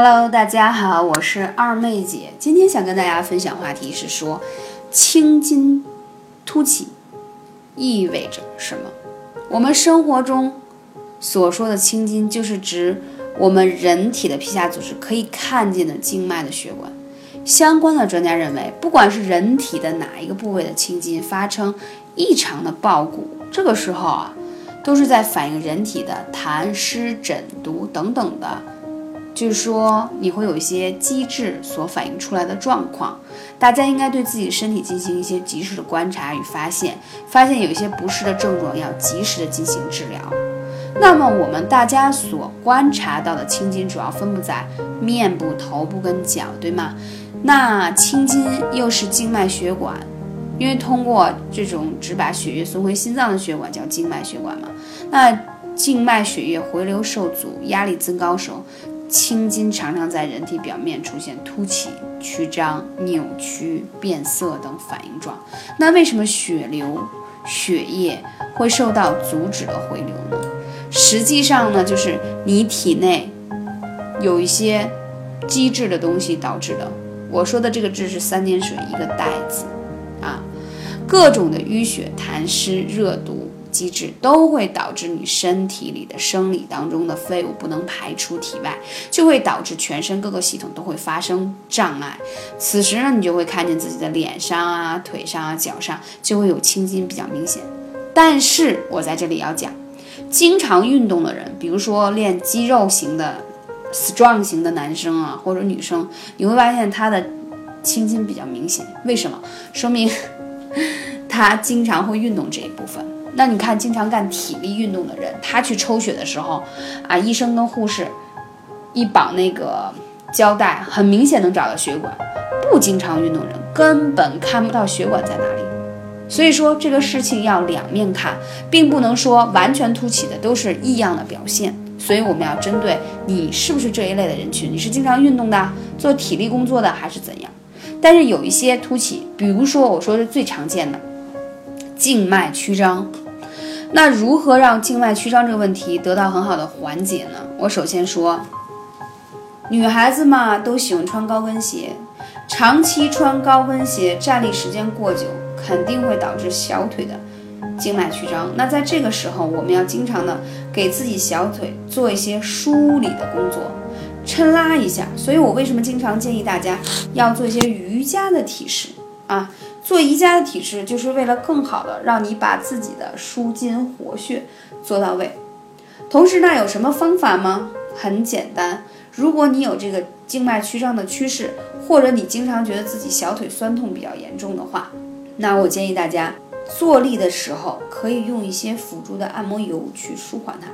Hello，大家好，我是二妹姐。今天想跟大家分享话题是说，青筋凸起意味着什么？我们生活中所说的青筋，就是指我们人体的皮下组织可以看见的经脉的血管。相关的专家认为，不管是人体的哪一个部位的青筋发生异常的爆鼓，这个时候啊，都是在反映人体的痰湿疹毒等等的。就是说，你会有一些机制所反映出来的状况，大家应该对自己身体进行一些及时的观察与发现，发现有一些不适的症状，要及时的进行治疗。那么，我们大家所观察到的青筋主要分布在面部、头部跟脚，对吗？那青筋又是静脉血管，因为通过这种只把血液送回心脏的血管叫静脉血管嘛。那静脉血液回流受阻，压力增高时候。青筋常常在人体表面出现凸起、曲张、扭曲、变色等反应状。那为什么血流、血液会受到阻止的回流呢？实际上呢，就是你体内有一些机制的东西导致的。我说的这个“质”是三点水一个“带”字啊，各种的淤血、痰湿、热毒。机制都会导致你身体里的生理当中的废物不能排出体外，就会导致全身各个系统都会发生障碍。此时呢，你就会看见自己的脸上啊、腿上啊、脚上就会有青筋比较明显。但是我在这里要讲，经常运动的人，比如说练肌肉型的、strong 型的男生啊或者女生，你会发现他的青筋比较明显。为什么？说明他经常会运动这一部分。那你看，经常干体力运动的人，他去抽血的时候，啊，医生跟护士一绑那个胶带，很明显能找到血管。不经常运动人根本看不到血管在哪里。所以说这个事情要两面看，并不能说完全凸起的都是异样的表现。所以我们要针对你是不是这一类的人群，你是经常运动的，做体力工作的还是怎样？但是有一些凸起，比如说我说是最常见的静脉曲张。那如何让静脉曲张这个问题得到很好的缓解呢？我首先说，女孩子嘛都喜欢穿高跟鞋，长期穿高跟鞋站立时间过久，肯定会导致小腿的静脉曲张。那在这个时候，我们要经常的给自己小腿做一些梳理的工作，抻拉一下。所以我为什么经常建议大家要做一些瑜伽的体式啊？做瑜伽的体式，就是为了更好的让你把自己的舒筋活血做到位。同时呢，有什么方法吗？很简单，如果你有这个静脉曲张的趋势，或者你经常觉得自己小腿酸痛比较严重的话，那我建议大家坐立的时候可以用一些辅助的按摩油去舒缓它，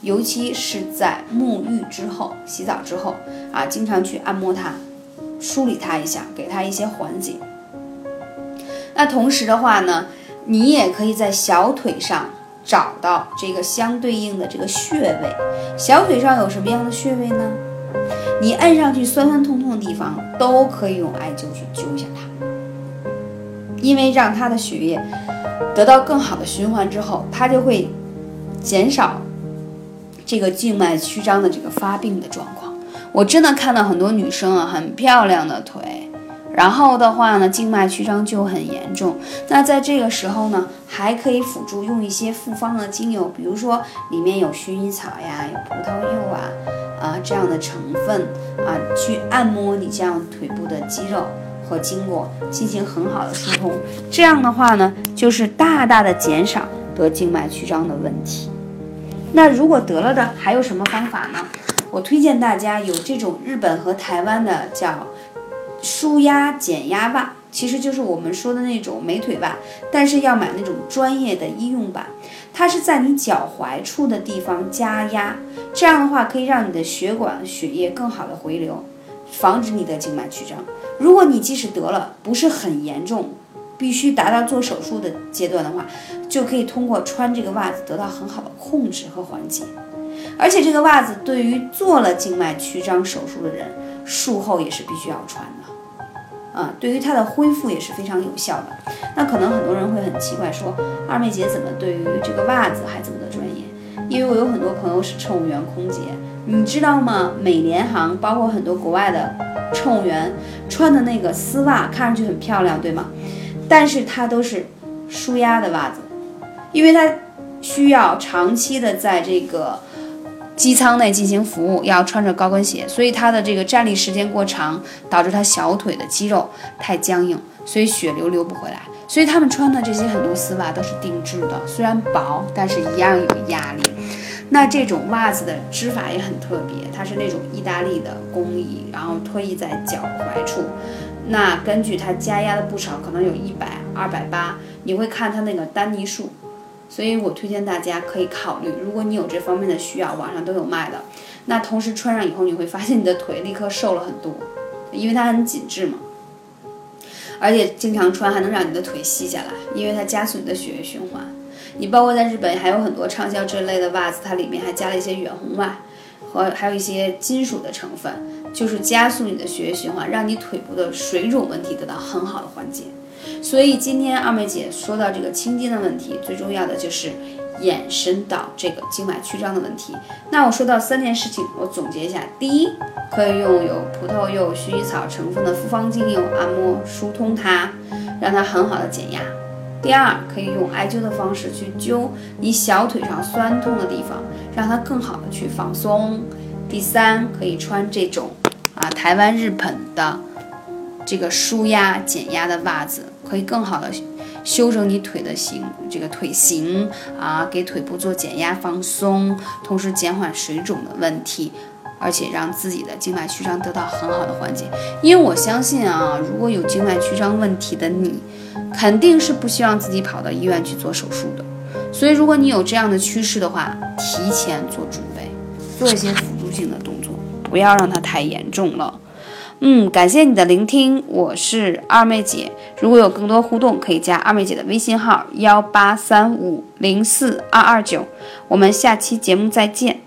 尤其是在沐浴之后、洗澡之后啊，经常去按摩它，梳理它一下，给它一些缓解。那同时的话呢，你也可以在小腿上找到这个相对应的这个穴位。小腿上有什么样的穴位呢？你按上去酸酸痛痛的地方，都可以用艾灸去灸一下它。因为让它的血液得到更好的循环之后，它就会减少这个静脉曲张的这个发病的状况。我真的看到很多女生啊，很漂亮的腿。然后的话呢，静脉曲张就很严重。那在这个时候呢，还可以辅助用一些复方的精油，比如说里面有薰衣草呀，有葡萄柚啊，啊这样的成分啊，去按摩你这样腿部的肌肉和经络，进行很好的疏通。这样的话呢，就是大大的减少得静脉曲张的问题。那如果得了的，还有什么方法呢？我推荐大家有这种日本和台湾的叫。舒压减压袜其实就是我们说的那种美腿袜，但是要买那种专业的医用版。它是在你脚踝处的地方加压，这样的话可以让你的血管血液更好的回流，防止你的静脉曲张。如果你即使得了不是很严重，必须达到做手术的阶段的话，就可以通过穿这个袜子得到很好的控制和缓解。而且这个袜子对于做了静脉曲张手术的人，术后也是必须要穿的。啊，对于它的恢复也是非常有效的。那可能很多人会很奇怪，说二妹姐怎么对于这个袜子还这么的专业？因为我有很多朋友是乘务员、空姐，你知道吗？美联航包括很多国外的乘务员穿的那个丝袜，看上去很漂亮，对吗？但是它都是舒压的袜子，因为它需要长期的在这个机舱内进行服务，要穿着高跟鞋，所以他的这个站立时间过长，导致他小腿的肌肉太僵硬，所以血流流不回来。所以他们穿的这些很多丝袜都是定制的，虽然薄，但是一样有压力。那这种袜子的织法也很特别，它是那种意大利的工艺，然后推移在脚踝处。那根据它加压的不少，可能有一百、二百八，你会看它那个丹尼数。所以我推荐大家可以考虑，如果你有这方面的需要，网上都有卖的。那同时穿上以后，你会发现你的腿立刻瘦了很多，因为它很紧致嘛。而且经常穿还能让你的腿细下来，因为它加速你的血液循环。你包括在日本还有很多畅销这类的袜子，它里面还加了一些远红外和还有一些金属的成分，就是加速你的血液循环，让你腿部的水肿问题得到很好的缓解。所以今天二妹姐说到这个青筋的问题，最重要的就是延伸到这个静脉曲张的问题。那我说到三件事情，我总结一下：第一，可以用有葡萄柚、薰衣草成分的复方精油按摩疏通它，让它很好的减压。第二，可以用艾灸的方式去灸你小腿上酸痛的地方，让它更好的去放松。第三，可以穿这种啊台湾日本的这个舒压减压的袜子，可以更好的修整你腿的形，这个腿型啊，给腿部做减压放松，同时减缓水肿的问题。而且让自己的静脉曲张得到很好的缓解，因为我相信啊，如果有静脉曲张问题的你，肯定是不希望自己跑到医院去做手术的。所以，如果你有这样的趋势的话，提前做准备，做一些辅助性的动作，不要让它太严重了。嗯，感谢你的聆听，我是二妹姐。如果有更多互动，可以加二妹姐的微信号幺八三五零四二二九。我们下期节目再见。